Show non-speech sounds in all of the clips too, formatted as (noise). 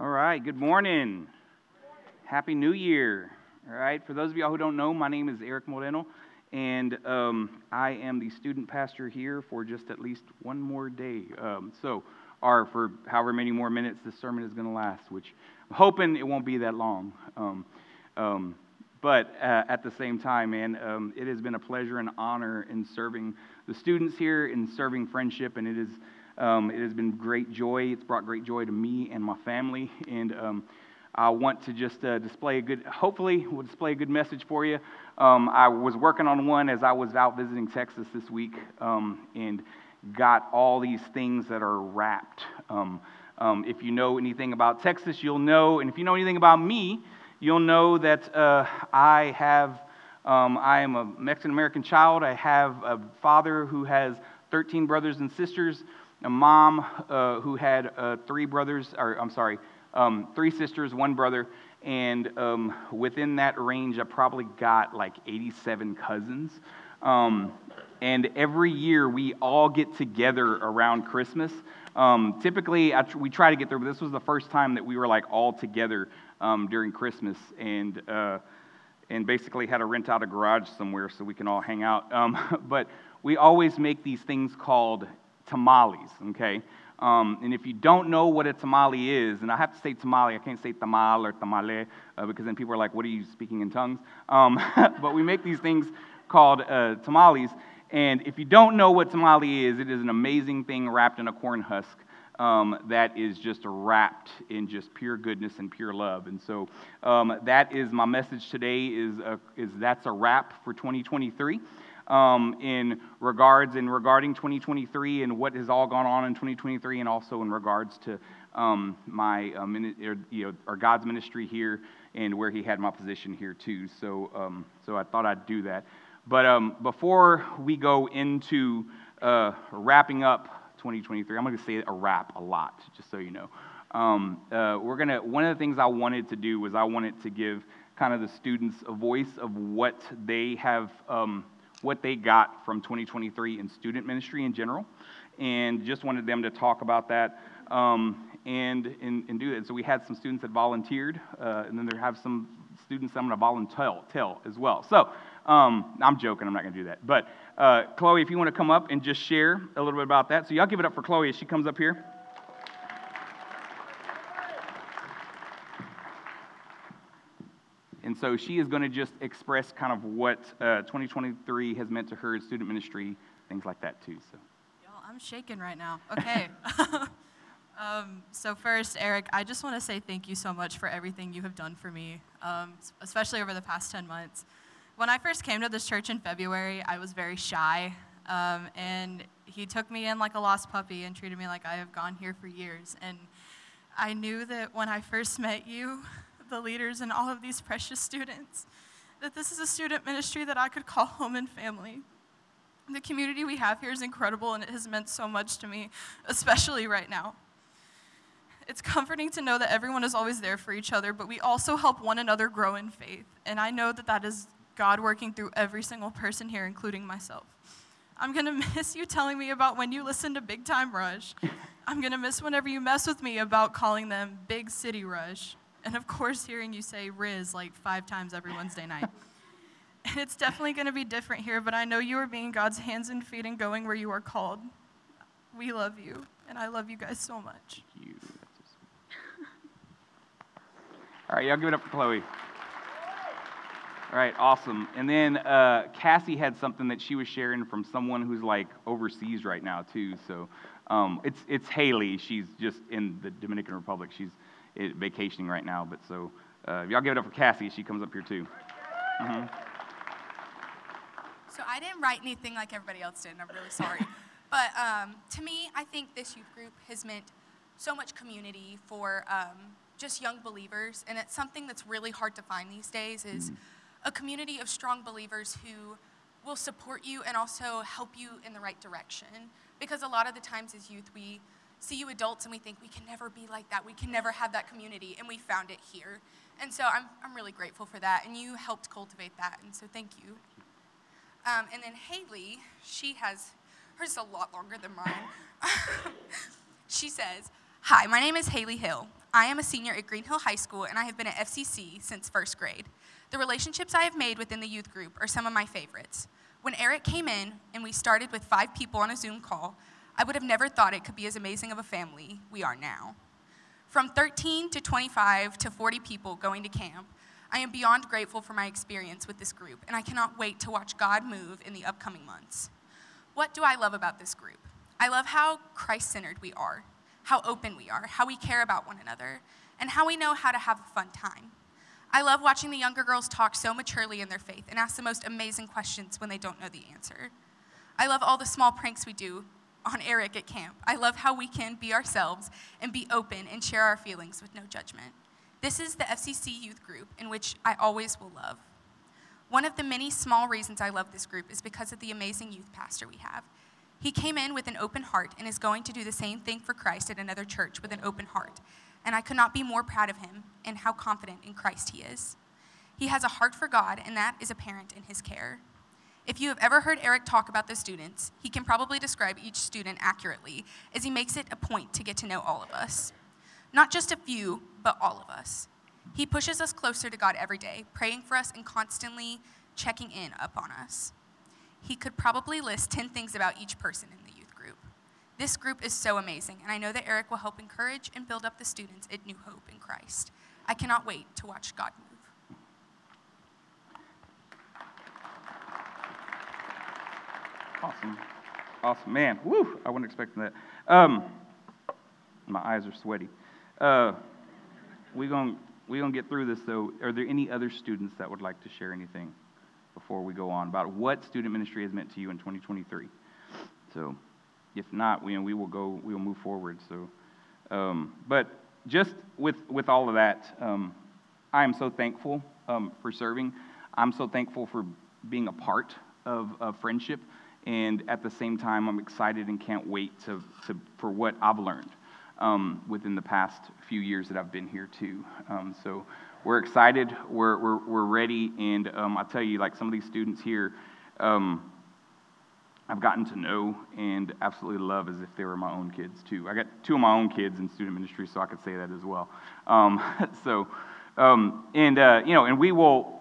All right, good morning. Happy New Year. All right, for those of y'all who don't know, my name is Eric Moreno, and um, I am the student pastor here for just at least one more day. Um, so, or for however many more minutes this sermon is going to last, which I'm hoping it won't be that long. Um, um but uh, at the same time, man, um, it has been a pleasure and honor in serving the students here, in serving friendship, and it is. Um, it has been great joy. It's brought great joy to me and my family. And um, I want to just uh, display a good, hopefully, we'll display a good message for you. Um, I was working on one as I was out visiting Texas this week um, and got all these things that are wrapped. Um, um, if you know anything about Texas, you'll know. And if you know anything about me, you'll know that uh, I have. I am a Mexican American child. I have a father who has 13 brothers and sisters a mom uh, who had uh, three brothers, or I'm sorry, um, three sisters, one brother, and um, within that range, I probably got like 87 cousins. Um, and every year, we all get together around Christmas. Um, typically, tr- we try to get there, but this was the first time that we were like all together um, during Christmas, and uh, and basically had to rent out a garage somewhere so we can all hang out. Um, (laughs) but we always make these things called tamales, okay? Um, and if you don't know what a tamale is, and I have to say tamale, I can't say tamal or tamale uh, because then people are like, what are you speaking in tongues? Um, (laughs) but we make these things called uh, tamales. And if you don't know what tamale is, it is an amazing thing wrapped in a corn husk. Um, that is just wrapped in just pure goodness and pure love. And so um, that is my message today is, a, is that's a wrap for 2023 um, in regards in regarding 2023 and what has all gone on in 2023, and also in regards to um, my um, you know or God's ministry here and where He had my position here too. So um, so I thought I'd do that. But um, before we go into uh, wrapping up 2023, I'm going to say a wrap a lot, just so you know. Um, uh, we're gonna. One of the things I wanted to do was I wanted to give kind of the students a voice of what they have um, what they got from 2023 in student ministry in general, and just wanted them to talk about that um, and, and, and, do it. So we had some students that volunteered, uh, and then there have some students I'm going to volunteer tell as well. So um, I'm joking, I'm not going to do that. But uh, Chloe, if you want to come up and just share a little bit about that. So y'all give it up for Chloe as she comes up here. And so she is going to just express kind of what uh, 2023 has meant to her in student ministry, things like that too. So. Y'all, I'm shaking right now. Okay. (laughs) um, so first, Eric, I just want to say thank you so much for everything you have done for me, um, especially over the past 10 months. When I first came to this church in February, I was very shy, um, and he took me in like a lost puppy and treated me like I have gone here for years. And I knew that when I first met you, the leaders and all of these precious students that this is a student ministry that I could call home and family. The community we have here is incredible and it has meant so much to me, especially right now. It's comforting to know that everyone is always there for each other, but we also help one another grow in faith. And I know that that is God working through every single person here, including myself. I'm going (laughs) to miss you telling me about when you listen to Big Time Rush. I'm going to miss whenever you mess with me about calling them Big City Rush. And of course, hearing you say Riz like five times every Wednesday night. and (laughs) it's definitely going to be different here, but I know you are being God's hands and feet and going where you are called. We love you, and I love you guys so much. You. All right, y'all give it up for Chloe. All right, awesome. And then uh, Cassie had something that she was sharing from someone who's like overseas right now too. So um, it's it's Haley. She's just in the Dominican Republic. She's vacationing right now. But so, uh, y'all give it up for Cassie. She comes up here too. Mm-hmm. So I didn't write anything like everybody else did, and I'm really sorry. (laughs) but um, to me, I think this youth group has meant so much community for um, just young believers, and it's something that's really hard to find these days. Is mm-hmm. a community of strong believers who will support you and also help you in the right direction. Because a lot of the times as youth, we see you adults and we think we can never be like that. We can never have that community. And we found it here. And so I'm, I'm really grateful for that. And you helped cultivate that. And so thank you. Um, and then Haley, she has, hers a lot longer than mine. (laughs) she says, Hi, my name is Haley Hill. I am a senior at Green Hill High School and I have been at FCC since first grade. The relationships I have made within the youth group are some of my favorites. When Eric came in and we started with five people on a Zoom call, I would have never thought it could be as amazing of a family we are now. From 13 to 25 to 40 people going to camp, I am beyond grateful for my experience with this group, and I cannot wait to watch God move in the upcoming months. What do I love about this group? I love how Christ centered we are, how open we are, how we care about one another, and how we know how to have a fun time. I love watching the younger girls talk so maturely in their faith and ask the most amazing questions when they don't know the answer. I love all the small pranks we do on Eric at camp. I love how we can be ourselves and be open and share our feelings with no judgment. This is the FCC youth group in which I always will love. One of the many small reasons I love this group is because of the amazing youth pastor we have. He came in with an open heart and is going to do the same thing for Christ at another church with an open heart. And I could not be more proud of him and how confident in Christ he is. He has a heart for God, and that is apparent in his care. If you have ever heard Eric talk about the students, he can probably describe each student accurately, as he makes it a point to get to know all of us. Not just a few, but all of us. He pushes us closer to God every day, praying for us and constantly checking in upon us. He could probably list 10 things about each person in the youth group. This group is so amazing, and I know that Eric will help encourage and build up the students at New Hope in Christ. I cannot wait to watch God move. Awesome. Awesome. Man, woo, I wasn't expecting that. Um, my eyes are sweaty. Uh, we're going we gonna get through this, though. Are there any other students that would like to share anything before we go on about what student ministry has meant to you in 2023? So, if not, we, we will go, we will move forward. So, um, but just with, with all of that, um, I am so thankful um, for serving. I'm so thankful for being a part of, of friendship. And at the same time, I'm excited and can't wait to, to, for what I've learned um, within the past few years that I've been here too. Um, so we're excited, we're, we're, we're ready, and um, I'll tell you, like some of these students here, um, I've gotten to know and absolutely love as if they were my own kids too. I got two of my own kids in student ministry, so I could say that as well. Um, (laughs) so, um, and uh, you know, and we will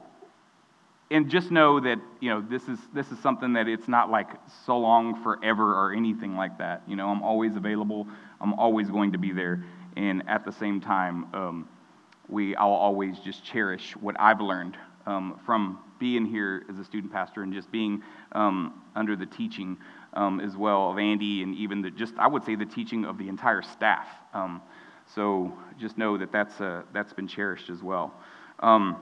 and just know that you know this is this is something that it's not like so long forever or anything like that. You know i'm always available. I'm always going to be there. And at the same time um, we i'll always just cherish what i've learned um, from being here as a student pastor and just being um, under the teaching um, as well of andy and even the just i would say the teaching of the entire staff. Um, so just know that that's uh, that's been cherished as well. Um,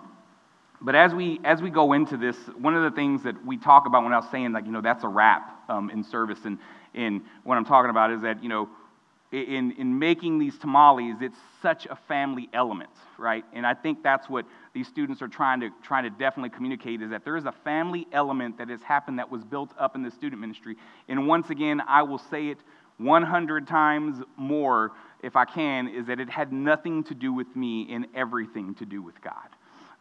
but as we as we go into this, one of the things that we talk about when I was saying like you know that's a wrap um, in service, and and what I'm talking about is that you know in in making these tamales, it's such a family element, right? And I think that's what these students are trying to trying to definitely communicate is that there is a family element that has happened that was built up in the student ministry. And once again, I will say it 100 times more if I can, is that it had nothing to do with me and everything to do with God.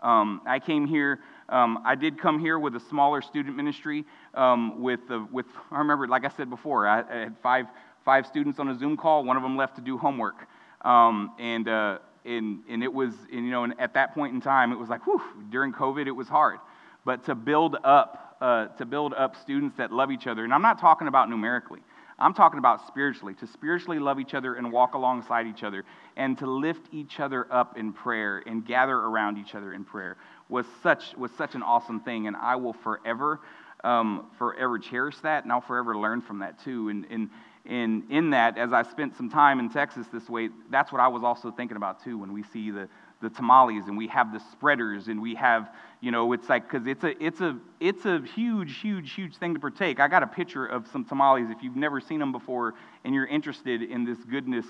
Um, I came here, um, I did come here with a smaller student ministry. Um, with, the, with, I remember, like I said before, I, I, had five, five students on a Zoom call. One of them left to do homework. Um, and, uh, and, and it was, and, you know, and at that point in time, it was like, whew, during COVID, it was hard. But to build up, uh, to build up students that love each other, and I'm not talking about numerically. I'm talking about spiritually, to spiritually love each other and walk alongside each other, and to lift each other up in prayer and gather around each other in prayer was such, was such an awesome thing. And I will forever, um, forever cherish that, and I'll forever learn from that too. And, and, and in that, as I spent some time in Texas this way, that's what I was also thinking about too when we see the, the tamales and we have the spreaders and we have you know it's like because it's a it's a it's a huge huge huge thing to partake i got a picture of some tamales if you've never seen them before and you're interested in this goodness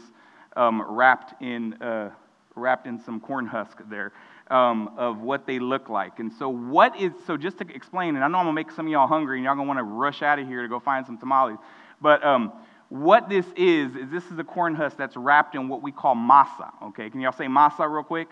um, wrapped in uh, wrapped in some corn husk there um, of what they look like and so what is so just to explain and i know i'm gonna make some of y'all hungry and y'all gonna want to rush out of here to go find some tamales but um, what this is, is this is a corn husk that's wrapped in what we call masa. Okay, can y'all say masa real quick?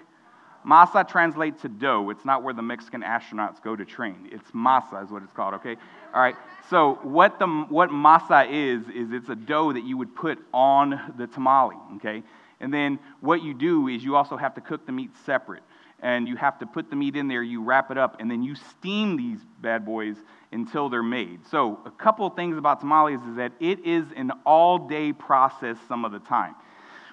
Masa translates to dough. It's not where the Mexican astronauts go to train. It's masa is what it's called, okay? All right. So what the what masa is is it's a dough that you would put on the tamale, okay? And then what you do is you also have to cook the meat separate. And you have to put the meat in there, you wrap it up, and then you steam these bad boys until they're made. So, a couple things about tamales is that it is an all day process some of the time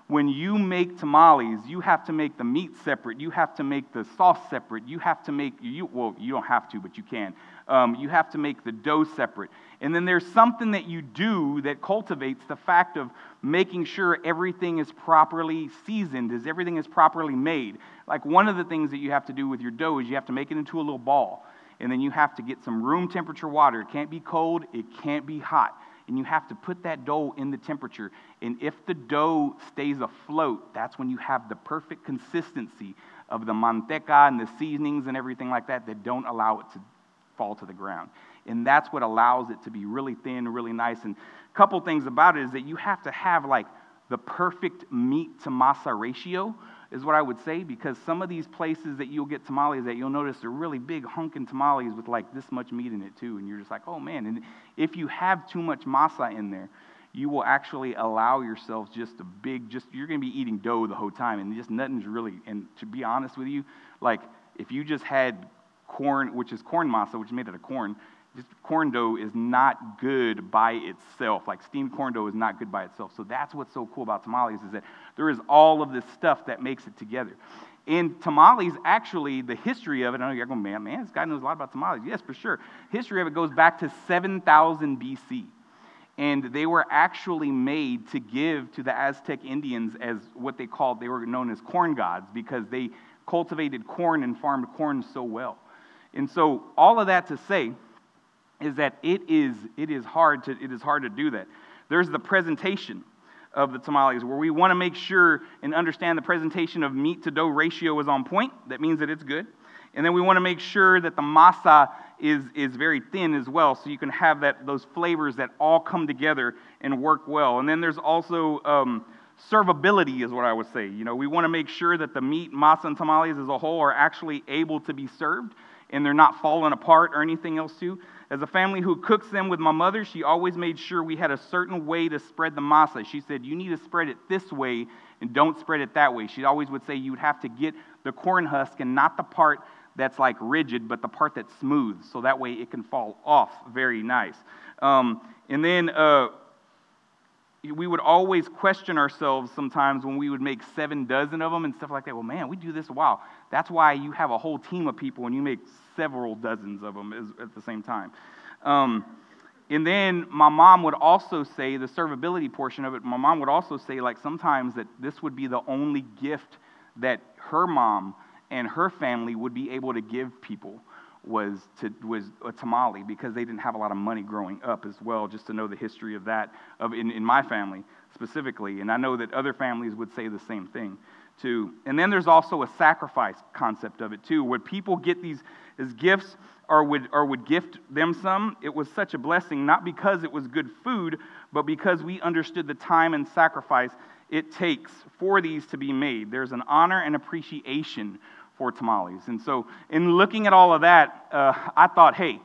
when you make tamales, you have to make the meat separate. You have to make the sauce separate. You have to make, you, well, you don't have to, but you can. Um, you have to make the dough separate. And then there's something that you do that cultivates the fact of making sure everything is properly seasoned, is everything is properly made. Like one of the things that you have to do with your dough is you have to make it into a little ball. And then you have to get some room temperature water. It can't be cold, it can't be hot and you have to put that dough in the temperature. And if the dough stays afloat, that's when you have the perfect consistency of the manteca and the seasonings and everything like that that don't allow it to fall to the ground. And that's what allows it to be really thin, really nice. And a couple things about it is that you have to have like the perfect meat to masa ratio is what I would say, because some of these places that you'll get tamales at, you'll notice they're really big hunking tamales with like this much meat in it too. And you're just like, oh man. And if you have too much masa in there, you will actually allow yourself just a big, just, you're going to be eating dough the whole time. And just nothing's really, and to be honest with you, like if you just had corn, which is corn masa, which is made out of corn, corn dough is not good by itself. Like steamed corn dough is not good by itself. So that's what's so cool about tamales is that there is all of this stuff that makes it together. And tamales, actually, the history of it, I know you're going, man, man, this guy knows a lot about tamales. Yes, for sure. History of it goes back to 7000 BC. And they were actually made to give to the Aztec Indians as what they called, they were known as corn gods because they cultivated corn and farmed corn so well. And so, all of that to say, is that it is, it is, hard, to, it is hard to do that. There's the presentation of the tamales where we want to make sure and understand the presentation of meat to dough ratio is on point. That means that it's good. And then we want to make sure that the masa is, is very thin as well, so you can have that, those flavors that all come together and work well. And then there's also um, servability, is what I would say. You know, we want to make sure that the meat, masa, and tamales as a whole are actually able to be served and they're not falling apart or anything else too. As a family who cooks them with my mother, she always made sure we had a certain way to spread the masa. She said, You need to spread it this way and don't spread it that way. She always would say you would have to get the corn husk and not the part that's like rigid, but the part that's smooth, so that way it can fall off very nice. Um, and then uh, we would always question ourselves sometimes when we would make seven dozen of them and stuff like that. Well, man, we do this a while. That's why you have a whole team of people and you make several dozens of them at the same time. Um, and then my mom would also say, the servability portion of it, my mom would also say, like, sometimes that this would be the only gift that her mom and her family would be able to give people was, to, was a tamale because they didn't have a lot of money growing up as well, just to know the history of that of in, in my family specifically. And I know that other families would say the same thing too. And then there's also a sacrifice concept of it too. where people get these as gifts or would, or would gift them some? It was such a blessing, not because it was good food, but because we understood the time and sacrifice it takes for these to be made. There's an honor and appreciation for tamales. And so, in looking at all of that, uh, I thought, hey,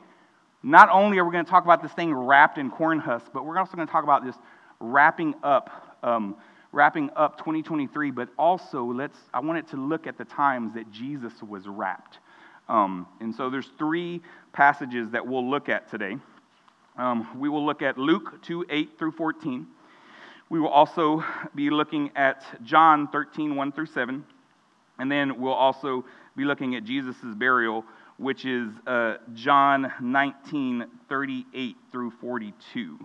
not only are we going to talk about this thing wrapped in corn husks, but we're also going to talk about just wrapping up, um, wrapping up 2023. But also, let's I wanted to look at the times that Jesus was wrapped. Um, and so, there's three passages that we'll look at today. Um, we will look at Luke 2 8 through 14. We will also be looking at John 13 1 through 7. And then we'll also be looking at Jesus' burial, which is uh, John 19, 38 through 42.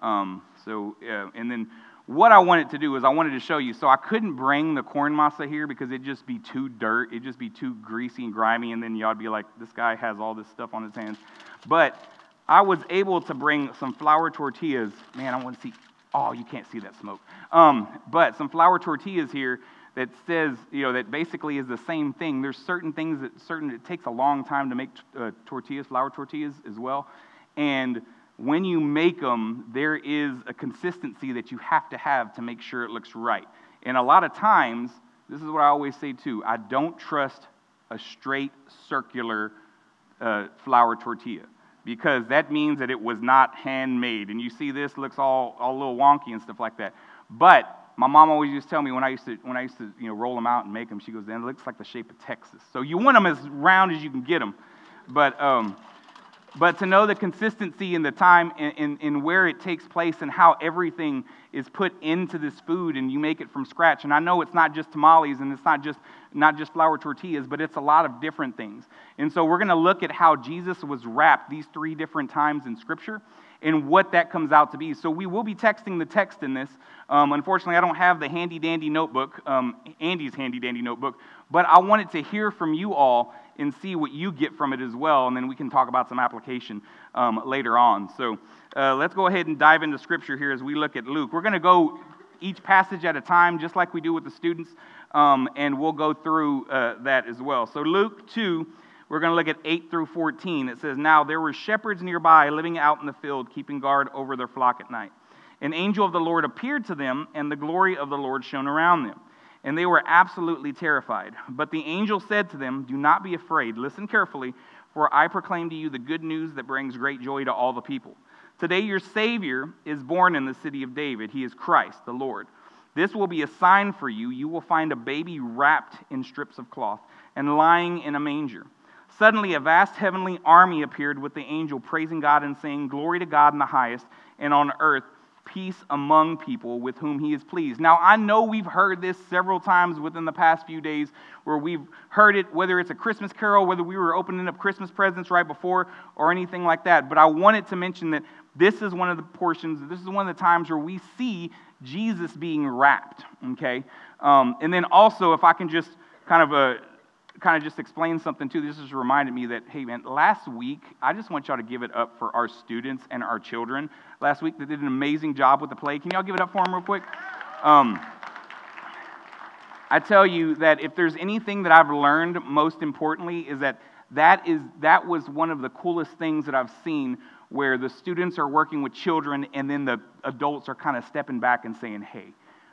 Um, so, uh, and then what I wanted to do is I wanted to show you. So I couldn't bring the corn masa here because it'd just be too dirt. It'd just be too greasy and grimy, and then y'all would be like, this guy has all this stuff on his hands. But I was able to bring some flour tortillas. Man, I want to see. Oh, you can't see that smoke. Um, but some flour tortillas here that says, you know, that basically is the same thing. There's certain things that certain, it takes a long time to make uh, tortillas, flour tortillas as well. And when you make them, there is a consistency that you have to have to make sure it looks right. And a lot of times, this is what I always say too I don't trust a straight circular uh, flour tortilla because that means that it was not handmade. And you see this looks all, all a little wonky and stuff like that. But my mom always used to tell me when I used to when I used to you know roll them out and make them, she goes, "Then it looks like the shape of Texas." So you want them as round as you can get them, but um, but to know the consistency and the time and, and, where it takes place and how everything is put into this food and you make it from scratch. And I know it's not just tamales and it's not just not just flour tortillas, but it's a lot of different things. And so we're going to look at how Jesus was wrapped these three different times in Scripture and what that comes out to be. So we will be texting the text in this. Um, unfortunately, I don't have the handy dandy notebook, um, Andy's handy dandy notebook, but I wanted to hear from you all and see what you get from it as well, and then we can talk about some application um, later on. So uh, let's go ahead and dive into Scripture here as we look at Luke. We're going to go each passage at a time, just like we do with the students, um, and we'll go through uh, that as well. So, Luke 2, we're going to look at 8 through 14. It says, Now there were shepherds nearby living out in the field, keeping guard over their flock at night. An angel of the Lord appeared to them, and the glory of the Lord shone around them and they were absolutely terrified. But the angel said to them, Do not be afraid. Listen carefully, for I proclaim to you the good news that brings great joy to all the people. Today, your Savior is born in the city of David. He is Christ, the Lord. This will be a sign for you. You will find a baby wrapped in strips of cloth and lying in a manger. Suddenly, a vast heavenly army appeared with the angel, praising God and saying, Glory to God in the highest, and on earth, peace among people with whom he is pleased. Now, I know we've heard this several times within the past few days where we've heard it, whether it's a Christmas carol, whether we were opening up Christmas presents right before, or anything like that. But I wanted to mention that this is one of the portions, this is one of the times where we see Jesus being wrapped, okay? Um, and then also, if I can just kind of uh, kind of just explain something too. This just reminded me that, hey, man, last week, I just want y'all to give it up for our students and our children. Last week, they did an amazing job with the play. Can y'all give it up for them real quick? Um, I tell you that if there's anything that I've learned, most importantly, is that that, is, that was one of the coolest things that I've seen where the students are working with children and then the adults are kind of stepping back and saying, hey,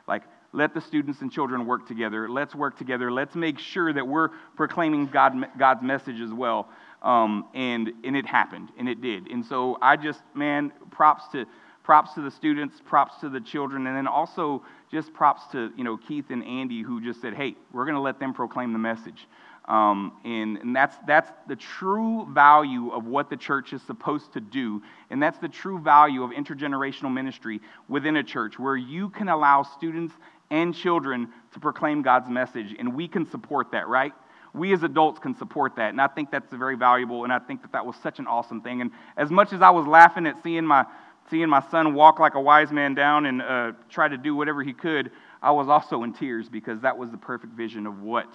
like, let the students and children work together. Let's work together. Let's make sure that we're proclaiming God, God's message as well. Um, and, and it happened, and it did. And so I just, man, props to, props to the students, props to the children, and then also just props to, you know, Keith and Andy who just said, hey, we're going to let them proclaim the message. Um, and, and that's, that's the true value of what the church is supposed to do. And that's the true value of intergenerational ministry within a church, where you can allow students and children to proclaim God's message. And we can support that, right? We as adults can support that. And I think that's very valuable. And I think that that was such an awesome thing. And as much as I was laughing at seeing my, seeing my son walk like a wise man down and uh, try to do whatever he could, I was also in tears because that was the perfect vision of what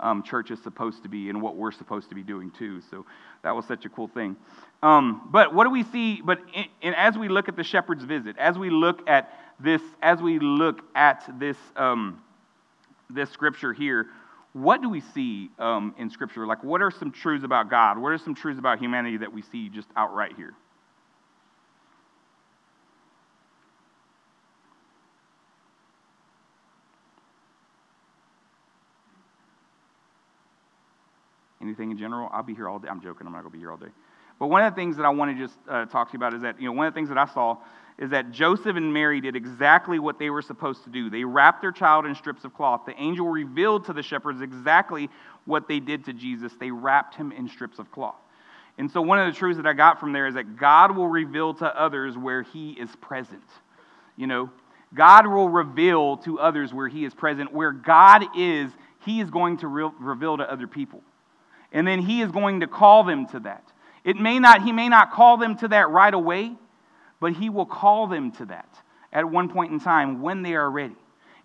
um, church is supposed to be and what we're supposed to be doing too. So that was such a cool thing. Um, but what do we see? But in, in, as we look at the shepherd's visit, as we look at this, as we look at this, um, this scripture here, what do we see um, in scripture? Like, what are some truths about God? What are some truths about humanity that we see just outright here? Anything in general? I'll be here all day. I'm joking. I'm not going to be here all day. But one of the things that I want to just uh, talk to you about is that, you know, one of the things that I saw is that Joseph and Mary did exactly what they were supposed to do. They wrapped their child in strips of cloth. The angel revealed to the shepherds exactly what they did to Jesus. They wrapped him in strips of cloth. And so, one of the truths that I got from there is that God will reveal to others where he is present. You know, God will reveal to others where he is present. Where God is, he is going to re- reveal to other people. And then he is going to call them to that. It may not, he may not call them to that right away, but he will call them to that at one point in time when they are ready.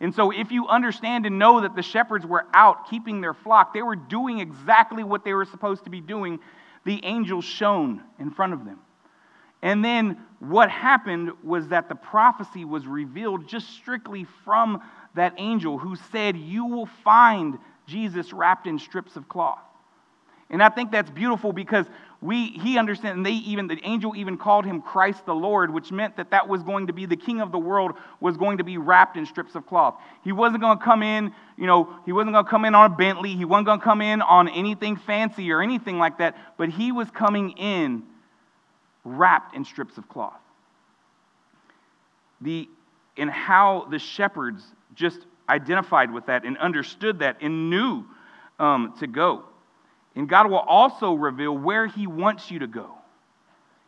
And so, if you understand and know that the shepherds were out keeping their flock, they were doing exactly what they were supposed to be doing, the angel shone in front of them. And then what happened was that the prophecy was revealed just strictly from that angel who said, You will find Jesus wrapped in strips of cloth. And I think that's beautiful because we, he understands, and they even, the angel even called him Christ the Lord, which meant that that was going to be the king of the world, was going to be wrapped in strips of cloth. He wasn't going to come in, you know, he wasn't going to come in on a Bentley. He wasn't going to come in on anything fancy or anything like that, but he was coming in wrapped in strips of cloth. The, and how the shepherds just identified with that and understood that and knew um, to go. And God will also reveal where He wants you to go.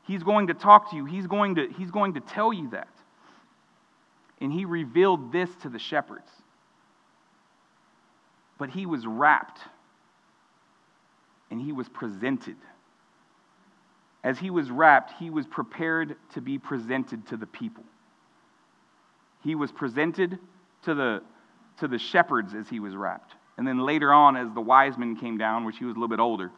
He's going to talk to you, He's going to, he's going to tell you that. And He revealed this to the shepherds. But He was wrapped and He was presented. As He was wrapped, He was prepared to be presented to the people. He was presented to the, to the shepherds as He was wrapped. And then later on, as the wise men came down, which he was a little bit older,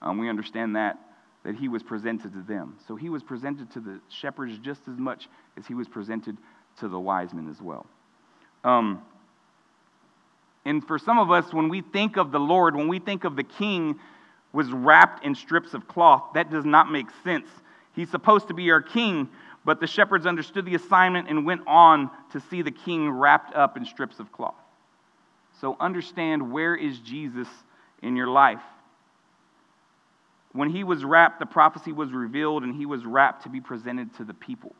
um, we understand that, that he was presented to them. So he was presented to the shepherds just as much as he was presented to the wise men as well. Um, and for some of us, when we think of the Lord, when we think of the king was wrapped in strips of cloth, that does not make sense. He's supposed to be our king, but the shepherds understood the assignment and went on to see the king wrapped up in strips of cloth. So understand where is Jesus in your life. When he was wrapped, the prophecy was revealed and he was wrapped to be presented to the people.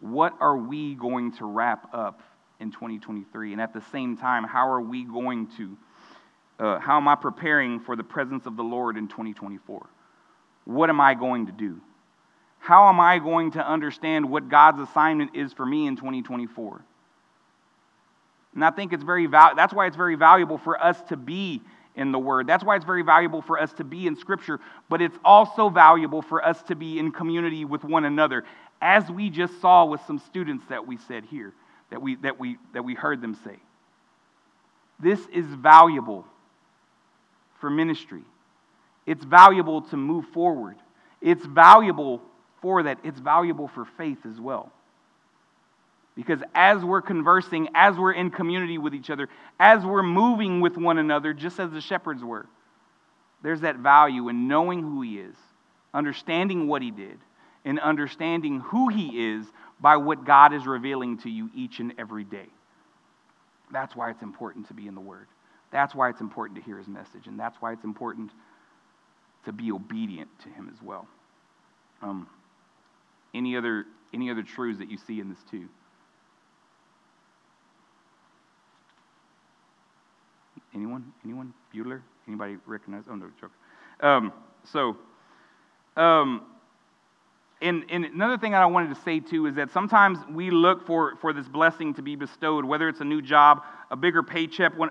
What are we going to wrap up in 2023? And at the same time, how are we going to, uh, how am I preparing for the presence of the Lord in 2024? What am I going to do? How am I going to understand what God's assignment is for me in 2024? And I think it's very val- that's why it's very valuable for us to be in the Word. That's why it's very valuable for us to be in Scripture, but it's also valuable for us to be in community with one another, as we just saw with some students that we said here, that we, that we, that we heard them say. This is valuable for ministry. It's valuable to move forward. It's valuable for that. It's valuable for faith as well. Because as we're conversing, as we're in community with each other, as we're moving with one another, just as the shepherds were, there's that value in knowing who He is, understanding what He did, and understanding who He is by what God is revealing to you each and every day. That's why it's important to be in the Word. That's why it's important to hear His message. And that's why it's important to be obedient to Him as well. Um, any, other, any other truths that you see in this, too? Anyone? Anyone? Bueller? Anybody recognize? Oh, no, joke. Um, so, um, and, and another thing I wanted to say too is that sometimes we look for, for this blessing to be bestowed, whether it's a new job, a bigger paycheck, one,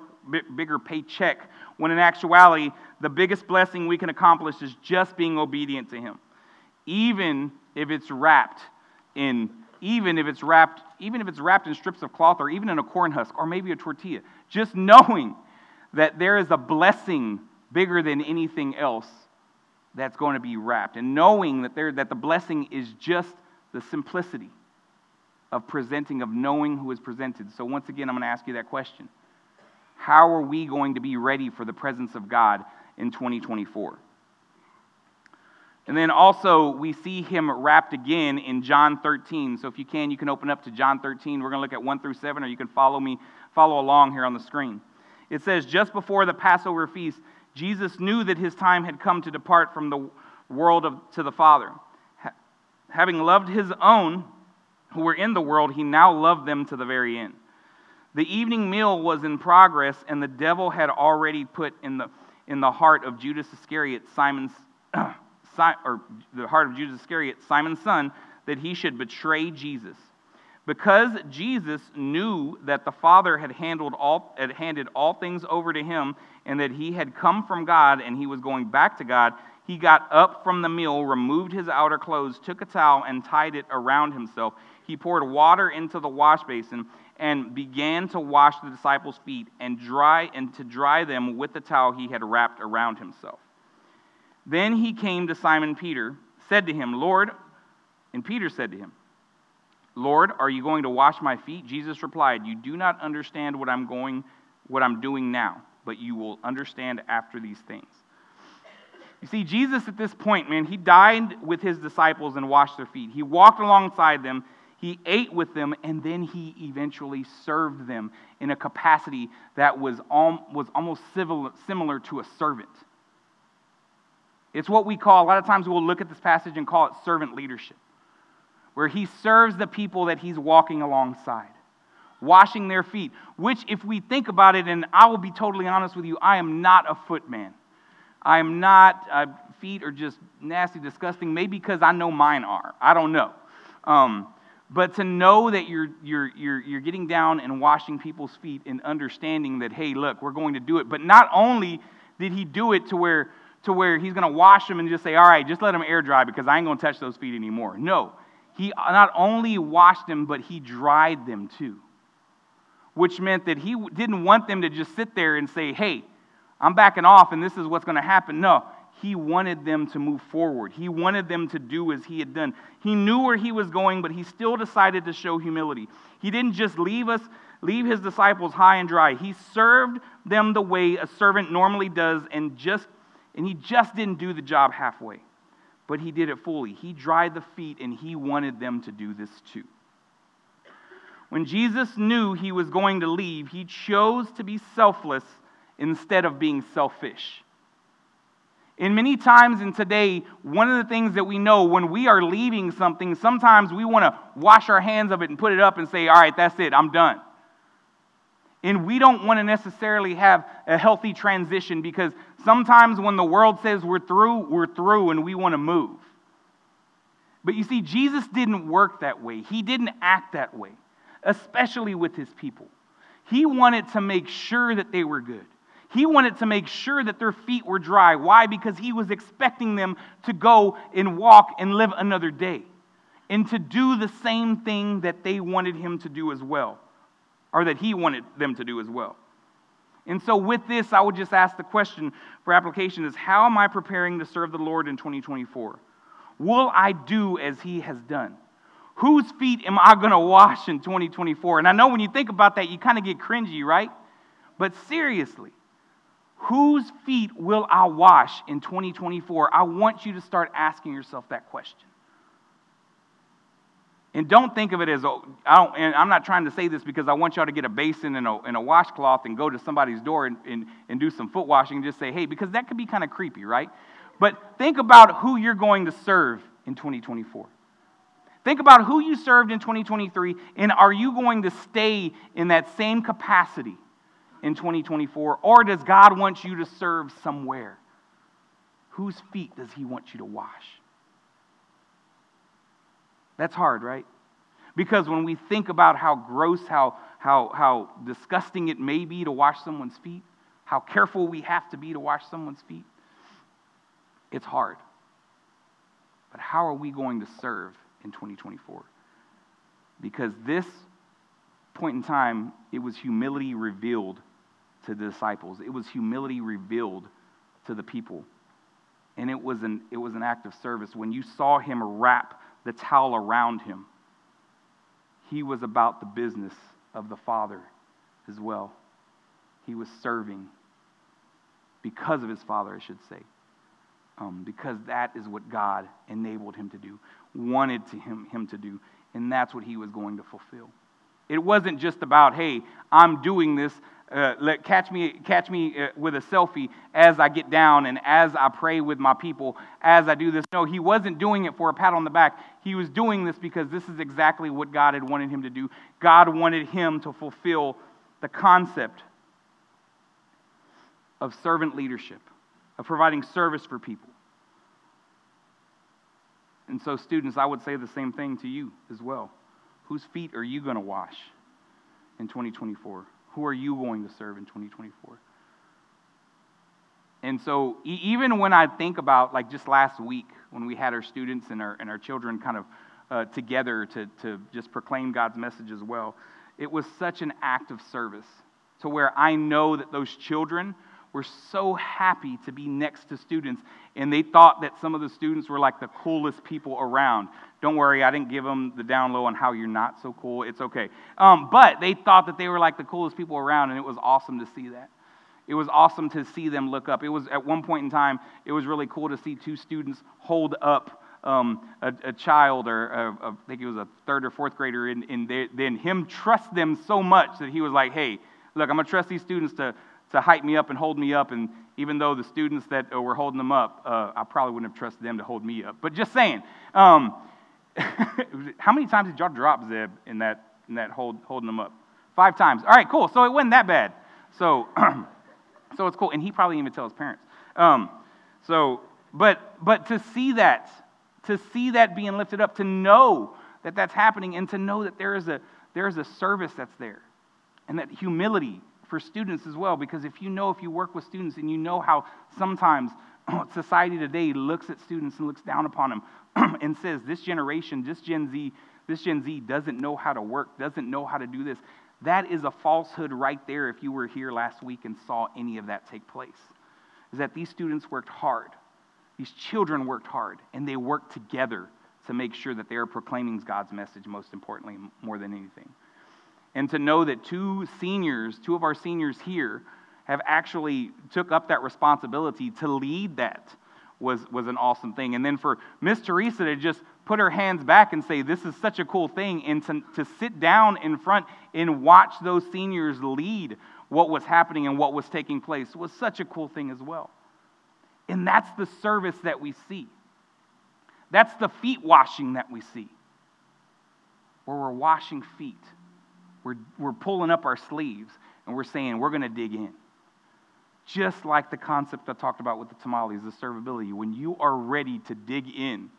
bigger paycheck, when in actuality, the biggest blessing we can accomplish is just being obedient to Him. Even if it's wrapped in, even if it's wrapped, even if it's wrapped in strips of cloth or even in a corn husk or maybe a tortilla, just knowing that there is a blessing bigger than anything else that's going to be wrapped. And knowing that, there, that the blessing is just the simplicity of presenting, of knowing who is presented. So, once again, I'm going to ask you that question How are we going to be ready for the presence of God in 2024? And then also, we see him wrapped again in John 13. So, if you can, you can open up to John 13. We're going to look at 1 through 7, or you can follow me, follow along here on the screen. It says, just before the Passover feast, Jesus knew that his time had come to depart from the world of, to the Father. Ha- having loved his own who were in the world, he now loved them to the very end. The evening meal was in progress, and the devil had already put in the, in the heart of Judas Iscariot, Simon's, (clears throat) or the heart of Judas Iscariot, Simon's son, that he should betray Jesus. Because Jesus knew that the Father had, handled all, had handed all things over to him and that he had come from God and he was going back to God, he got up from the meal, removed his outer clothes, took a towel, and tied it around himself. He poured water into the wash basin and began to wash the disciples' feet and dry and to dry them with the towel he had wrapped around himself. Then he came to Simon Peter, said to him, Lord, and Peter said to him, Lord, are you going to wash my feet? Jesus replied, You do not understand what I'm going what I'm doing now, but you will understand after these things. You see, Jesus at this point, man, he dined with his disciples and washed their feet. He walked alongside them, he ate with them, and then he eventually served them in a capacity that was, al- was almost civil, similar to a servant. It's what we call, a lot of times we'll look at this passage and call it servant leadership where he serves the people that he's walking alongside, washing their feet. Which, if we think about it, and I will be totally honest with you, I am not a footman. I am not, uh, feet are just nasty, disgusting, maybe because I know mine are. I don't know. Um, but to know that you're, you're, you're, you're getting down and washing people's feet and understanding that, hey, look, we're going to do it. But not only did he do it to where, to where he's going to wash them and just say, all right, just let them air dry because I ain't going to touch those feet anymore. No. He not only washed them, but he dried them too. Which meant that he didn't want them to just sit there and say, hey, I'm backing off and this is what's going to happen. No, he wanted them to move forward. He wanted them to do as he had done. He knew where he was going, but he still decided to show humility. He didn't just leave us, leave his disciples high and dry. He served them the way a servant normally does, and just and he just didn't do the job halfway. But he did it fully. He dried the feet, and he wanted them to do this too. When Jesus knew he was going to leave, he chose to be selfless instead of being selfish. And many times in today, one of the things that we know when we are leaving something, sometimes we want to wash our hands of it and put it up and say, all right, that's it, I'm done. And we don't want to necessarily have a healthy transition because sometimes when the world says we're through, we're through and we want to move. But you see, Jesus didn't work that way, He didn't act that way, especially with His people. He wanted to make sure that they were good. He wanted to make sure that their feet were dry. Why? Because he was expecting them to go and walk and live another day and to do the same thing that they wanted him to do as well, or that he wanted them to do as well. And so, with this, I would just ask the question for application is how am I preparing to serve the Lord in 2024? Will I do as he has done? Whose feet am I going to wash in 2024? And I know when you think about that, you kind of get cringy, right? But seriously, Whose feet will I wash in 2024? I want you to start asking yourself that question. And don't think of it as, I don't, and I'm not trying to say this because I want y'all to get a basin and a, and a washcloth and go to somebody's door and, and, and do some foot washing and just say, hey, because that could be kind of creepy, right? But think about who you're going to serve in 2024. Think about who you served in 2023, and are you going to stay in that same capacity in 2024? Or does God want you to serve somewhere? Whose feet does He want you to wash? That's hard, right? Because when we think about how gross, how, how, how disgusting it may be to wash someone's feet, how careful we have to be to wash someone's feet, it's hard. But how are we going to serve in 2024? Because this point in time, it was humility revealed to the disciples. It was humility revealed to the people. And it was an, it was an act of service. When you saw him wrap the towel around him, he was about the business of the Father as well. He was serving because of his Father, I should say. Um, because that is what God enabled him to do, wanted to him, him to do, and that's what he was going to fulfill. It wasn't just about, hey, I'm doing this uh, let, catch me, catch me uh, with a selfie as I get down and as I pray with my people, as I do this. No, he wasn't doing it for a pat on the back. He was doing this because this is exactly what God had wanted him to do. God wanted him to fulfill the concept of servant leadership, of providing service for people. And so, students, I would say the same thing to you as well. Whose feet are you going to wash in 2024? Who are you going to serve in 2024? And so, even when I think about, like just last week, when we had our students and our, and our children kind of uh, together to, to just proclaim God's message as well, it was such an act of service to where I know that those children were so happy to be next to students, and they thought that some of the students were like the coolest people around. Don't worry, I didn't give them the down low on how you're not so cool. It's okay. Um, but they thought that they were like the coolest people around, and it was awesome to see that. It was awesome to see them look up. It was at one point in time, it was really cool to see two students hold up um, a, a, child, or a, a, I think it was a third or fourth grader, and, and then him trust them so much that he was like, hey, look, I'm going to trust these students to to hype me up and hold me up. And even though the students that uh, were holding them up, uh, I probably wouldn't have trusted them to hold me up. But just saying, um, (laughs) how many times did y'all drop Zeb in that, in that hold, holding them up? Five times. All right, cool. So it wasn't that bad. So, (clears throat) so it's cool. And he probably didn't even tell his parents. Um, so, but, but to see that, to see that being lifted up, to know that that's happening, and to know that there is a, there is a service that's there, and that humility for students as well. Because if you know, if you work with students and you know how sometimes (clears throat) society today looks at students and looks down upon them (clears throat) and says, this generation, this Gen Z, this Gen Z doesn't know how to work, doesn't know how to do this. That is a falsehood right there if you were here last week and saw any of that take place. Is that these students worked hard. These children worked hard, and they worked together to make sure that they are proclaiming God's message, most importantly, more than anything. And to know that two seniors, two of our seniors here, have actually took up that responsibility to lead that was, was an awesome thing. And then for Miss Teresa to just put her hands back and say, This is such a cool thing, and to, to sit down in front and watch those seniors lead what was happening and what was taking place was such a cool thing as well. And that's the service that we see. That's the feet washing that we see, where we're washing feet. We're, we're pulling up our sleeves and we're saying, We're going to dig in. Just like the concept I talked about with the tamales, the servability. When you are ready to dig in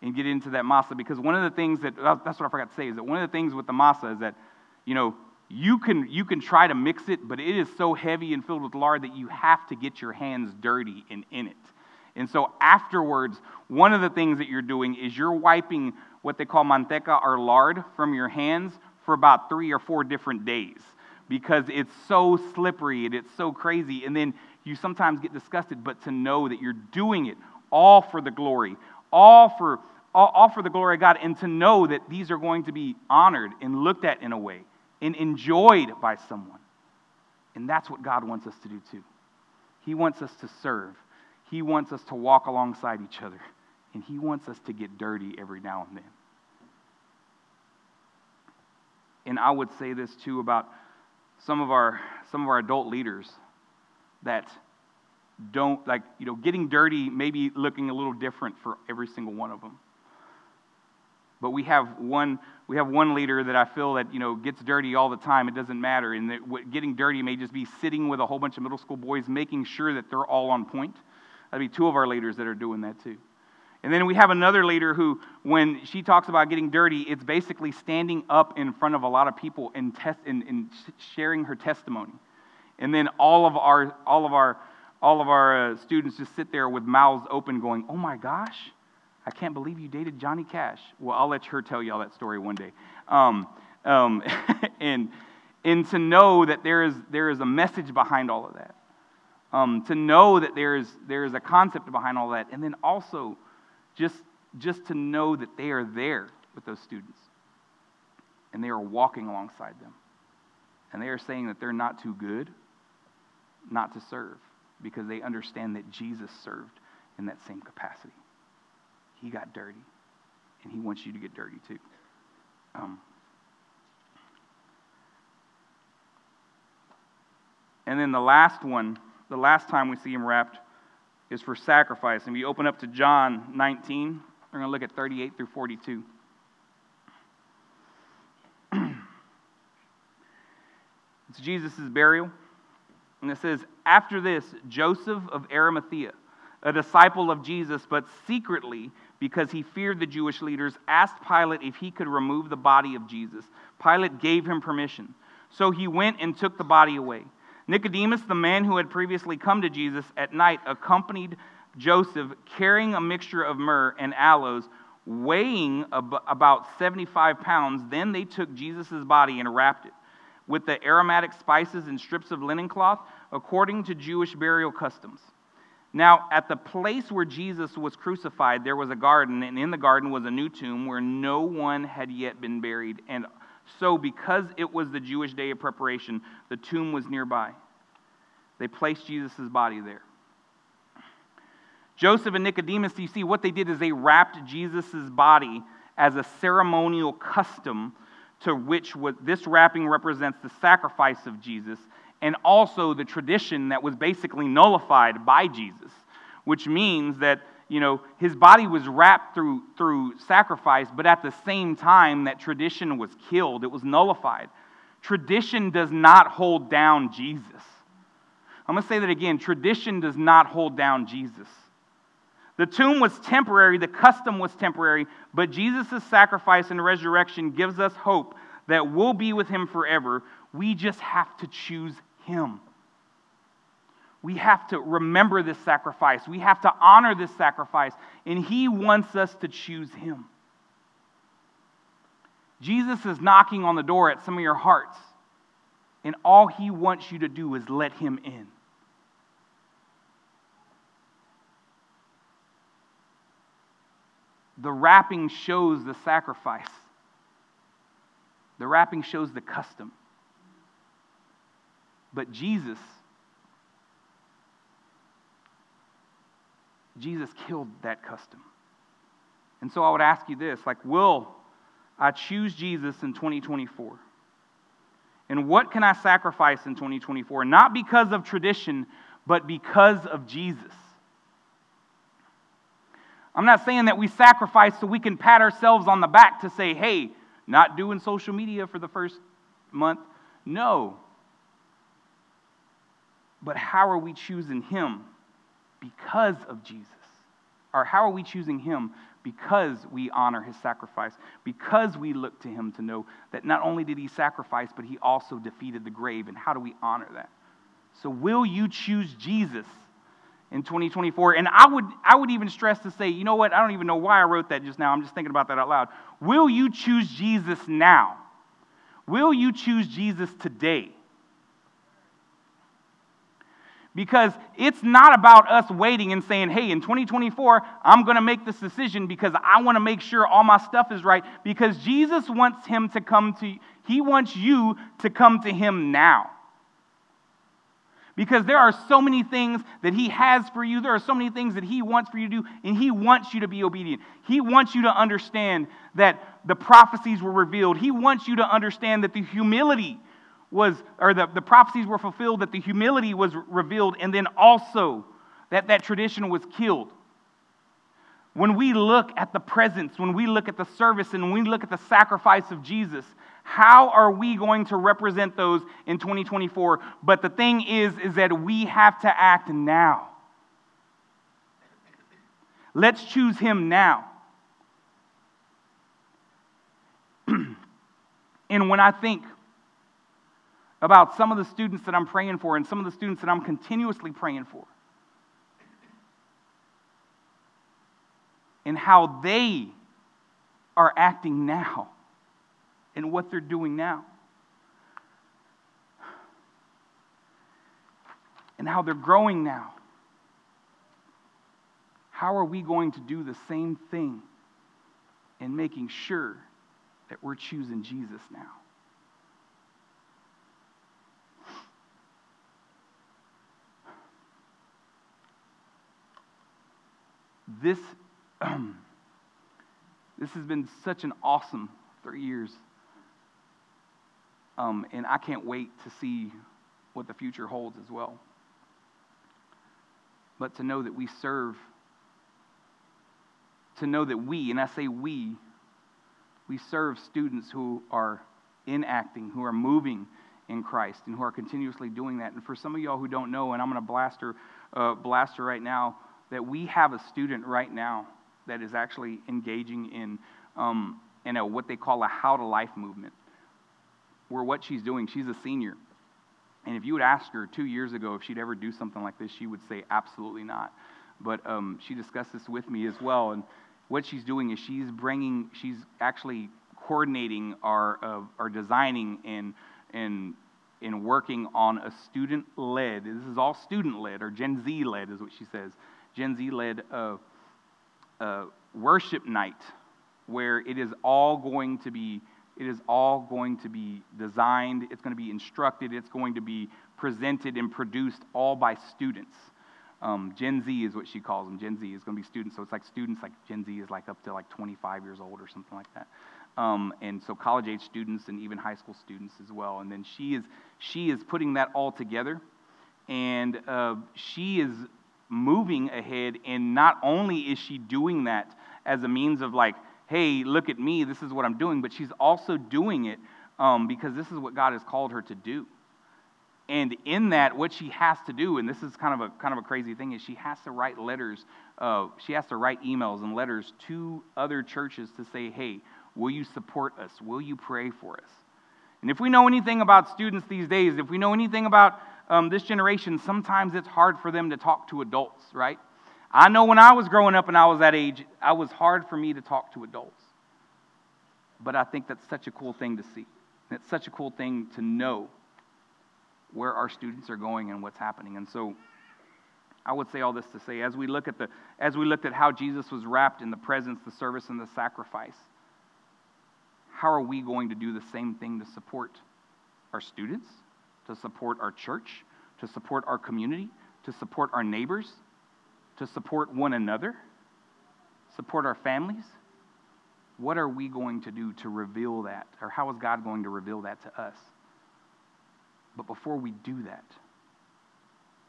and get into that masa, because one of the things that, that's what I forgot to say, is that one of the things with the masa is that, you know, you can, you can try to mix it, but it is so heavy and filled with lard that you have to get your hands dirty and in it. And so afterwards, one of the things that you're doing is you're wiping what they call manteca or lard from your hands for about three or four different days because it's so slippery and it's so crazy. And then you sometimes get disgusted, but to know that you're doing it all for the glory, all for, all, all for the glory of God, and to know that these are going to be honored and looked at in a way and enjoyed by someone. And that's what God wants us to do too. He wants us to serve, He wants us to walk alongside each other, and He wants us to get dirty every now and then. And I would say this too about some of our some of our adult leaders that don't like you know getting dirty maybe looking a little different for every single one of them but we have one we have one leader that i feel that you know gets dirty all the time. It doesn't matter. And that getting dirty may just be sitting with a whole bunch of middle school boys making sure that they're all on point. That'd be two of our leaders that are doing that too and then we have another leader who, when she talks about getting dirty, it's basically standing up in front of a lot of people and, test, and, and sharing her testimony. And then all of our, all of our, all of our uh, students just sit there with mouths open going, oh my gosh, I can't believe you dated Johnny Cash. Well, I'll let her tell y'all that story one day. Um, um, (laughs) and, and to know that there is, there is a message behind all of that. Um, to know that there is, there is a concept behind all that. And then also, just, just to know that they are there with those students and they are walking alongside them. And they are saying that they're not too good not to serve because they understand that Jesus served in that same capacity. He got dirty, and he wants you to get dirty too. Um, and then the last one, the last time we see him wrapped, is for sacrifice. And we open up to John 19. We're going to look at 38 through 42. (clears throat) it's Jesus' burial. And it says, After this, Joseph of Arimathea, a disciple of Jesus, but secretly, because he feared the Jewish leaders, asked Pilate if he could remove the body of Jesus. Pilate gave him permission. So he went and took the body away. Nicodemus, the man who had previously come to Jesus at night, accompanied Joseph carrying a mixture of myrrh and aloes, weighing ab- about 75 pounds. Then they took Jesus' body and wrapped it with the aromatic spices and strips of linen cloth, according to Jewish burial customs. Now, at the place where Jesus was crucified, there was a garden, and in the garden was a new tomb where no one had yet been buried. And so, because it was the Jewish day of preparation, the tomb was nearby. They placed Jesus' body there. Joseph and Nicodemus, you see, what they did is they wrapped Jesus' body as a ceremonial custom to which this wrapping represents the sacrifice of Jesus and also the tradition that was basically nullified by Jesus, which means that you know, his body was wrapped through, through sacrifice, but at the same time, that tradition was killed. It was nullified Tradition does not hold down Jesus. I'm going to say that again. Tradition does not hold down Jesus. The tomb was temporary, the custom was temporary, but Jesus' sacrifice and resurrection gives us hope that we'll be with him forever. We just have to choose him. We have to remember this sacrifice. We have to honor this sacrifice. And he wants us to choose him. Jesus is knocking on the door at some of your hearts. And all he wants you to do is let him in. The wrapping shows the sacrifice, the wrapping shows the custom. But Jesus, Jesus killed that custom. And so I would ask you this like, will I choose Jesus in 2024? And what can I sacrifice in 2024? Not because of tradition, but because of Jesus. I'm not saying that we sacrifice so we can pat ourselves on the back to say, hey, not doing social media for the first month. No. But how are we choosing Him? Because of Jesus. Or how are we choosing Him? Because we honor His sacrifice. Because we look to Him to know that not only did He sacrifice, but He also defeated the grave. And how do we honor that? So, will you choose Jesus in 2024? And I would, I would even stress to say, you know what? I don't even know why I wrote that just now. I'm just thinking about that out loud. Will you choose Jesus now? Will you choose Jesus today? Because it's not about us waiting and saying, hey, in 2024, I'm going to make this decision because I want to make sure all my stuff is right. Because Jesus wants him to come to, he wants you to come to him now. Because there are so many things that he has for you, there are so many things that he wants for you to do, and he wants you to be obedient. He wants you to understand that the prophecies were revealed. He wants you to understand that the humility was, or the, the prophecies were fulfilled, that the humility was revealed, and then also that that tradition was killed. When we look at the presence, when we look at the service, and when we look at the sacrifice of Jesus, how are we going to represent those in 2024? But the thing is, is that we have to act now. Let's choose him now. (clears throat) and when I think about some of the students that I'm praying for and some of the students that I'm continuously praying for. And how they are acting now and what they're doing now. And how they're growing now. How are we going to do the same thing in making sure that we're choosing Jesus now? this, (clears throat) this has been such an awesome three years. Um, and I can't wait to see what the future holds as well. But to know that we serve, to know that we, and I say we, we serve students who are enacting, who are moving in Christ, and who are continuously doing that. And for some of y'all who don't know, and I'm going to blast her, uh, blast her right now, that we have a student right now that is actually engaging in, um, in a, what they call a how to life movement, where what she's doing, she's a senior. And if you would ask her two years ago if she'd ever do something like this, she would say absolutely not. But um, she discussed this with me as well. And what she's doing is she's bringing, she's actually coordinating our, uh, our designing and, and in working on a student led, this is all student led or Gen Z led, is what she says, Gen Z led a, a worship night where it is all going to be it is all going to be designed it's going to be instructed it's going to be presented and produced all by students. Um, gen z is what she calls them gen z is going to be students so it's like students like gen z is like up to like 25 years old or something like that. Um, and so college age students and even high school students as well. And then she is she is putting that all together. And uh, she is moving ahead. And not only is she doing that as a means of like, hey, look at me, this is what I'm doing, but she's also doing it um, because this is what God has called her to do. And in that, what she has to do, and this is kind of a kind of a crazy thing, is she has to write letters. Uh, she has to write emails and letters to other churches to say, "Hey, will you support us? Will you pray for us?" And if we know anything about students these days, if we know anything about um, this generation, sometimes it's hard for them to talk to adults, right? I know when I was growing up and I was that age, it was hard for me to talk to adults. But I think that's such a cool thing to see. It's such a cool thing to know where our students are going and what's happening. And so I would say all this to say as we look at the as we looked at how Jesus was wrapped in the presence, the service, and the sacrifice, how are we going to do the same thing to support our students, to support our church, to support our community, to support our neighbors, to support one another, support our families? What are we going to do to reveal that? Or how is God going to reveal that to us? But before we do that,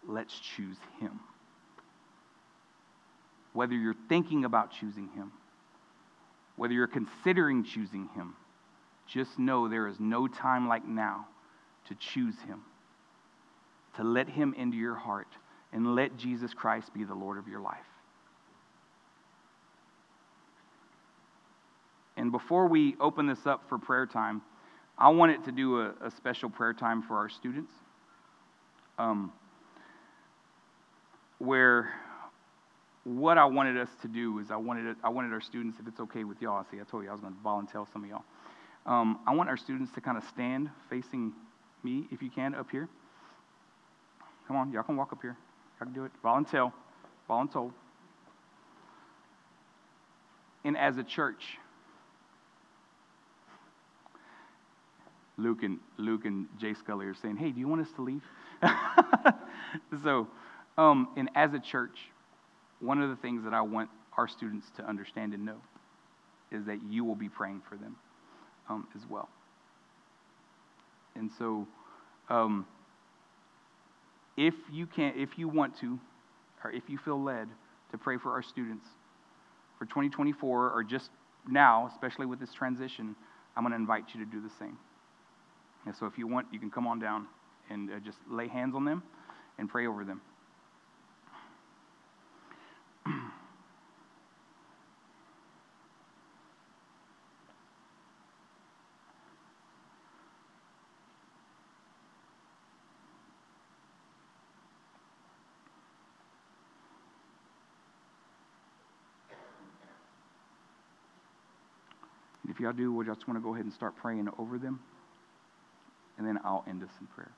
let's choose Him. Whether you're thinking about choosing Him, whether you're considering choosing Him, just know there is no time like now to choose Him, to let Him into your heart, and let Jesus Christ be the Lord of your life. And before we open this up for prayer time, I wanted to do a, a special prayer time for our students. Um, where what I wanted us to do is I wanted, I wanted our students, if it's okay with y'all, see, I told you I was going to volunteer some of y'all. Um, I want our students to kind of stand facing me, if you can, up here. Come on, y'all can walk up here. Y'all can do it. Volunteer. Volunteer. And as a church, Luke and Luke and Jay Scully are saying, "Hey, do you want us to leave?" (laughs) so, um, and as a church, one of the things that I want our students to understand and know is that you will be praying for them um, as well. And so, um, if you can, if you want to, or if you feel led to pray for our students for 2024 or just now, especially with this transition, I'm going to invite you to do the same. And so if you want, you can come on down and uh, just lay hands on them and pray over them. If y'all do, we just want to go ahead and start praying over them and then I'll end us in prayer.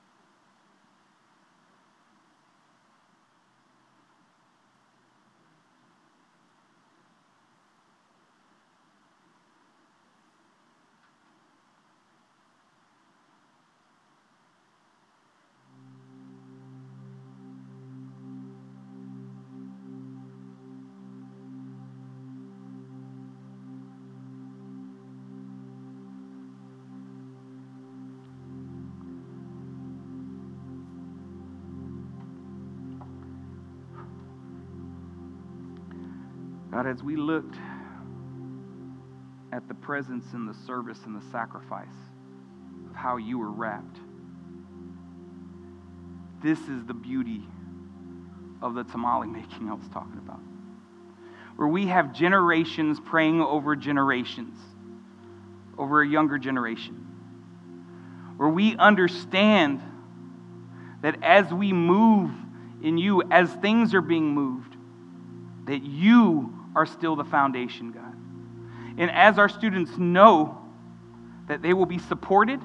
As we looked at the presence and the service and the sacrifice of how you were wrapped, this is the beauty of the tamale (laughs) making I was talking about. Where we have generations praying over generations, over a younger generation. Where we understand that as we move in you, as things are being moved, that you are still the foundation, God. And as our students know that they will be supported,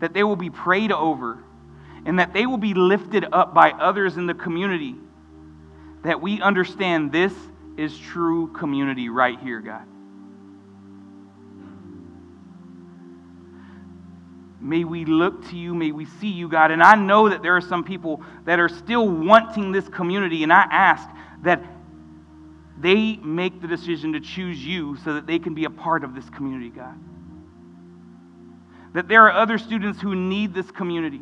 that they will be prayed over, and that they will be lifted up by others in the community, that we understand this is true community right here, God. May we look to you. May we see you, God. And I know that there are some people that are still wanting this community. And I ask that they make the decision to choose you so that they can be a part of this community, God. That there are other students who need this community.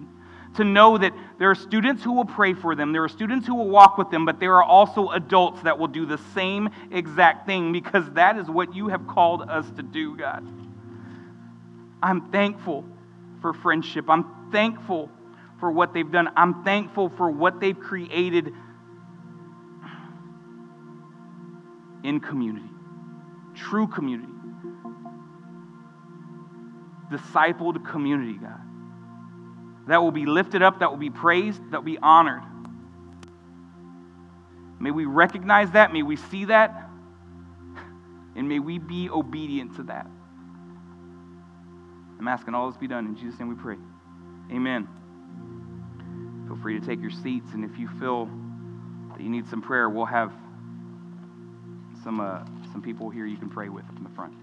To know that there are students who will pray for them, there are students who will walk with them, but there are also adults that will do the same exact thing because that is what you have called us to do, God. I'm thankful for friendship. I'm thankful for what they've done. I'm thankful for what they've created in community, true community, discipled community, God. That will be lifted up, that will be praised, that will be honored. May we recognize that, may we see that, (laughs) and may we be obedient to that. I'm asking all this be done. In Jesus' name we pray. Amen. Feel free to take your seats, and if you feel that you need some prayer, we'll have some, uh, some people here you can pray with in the front.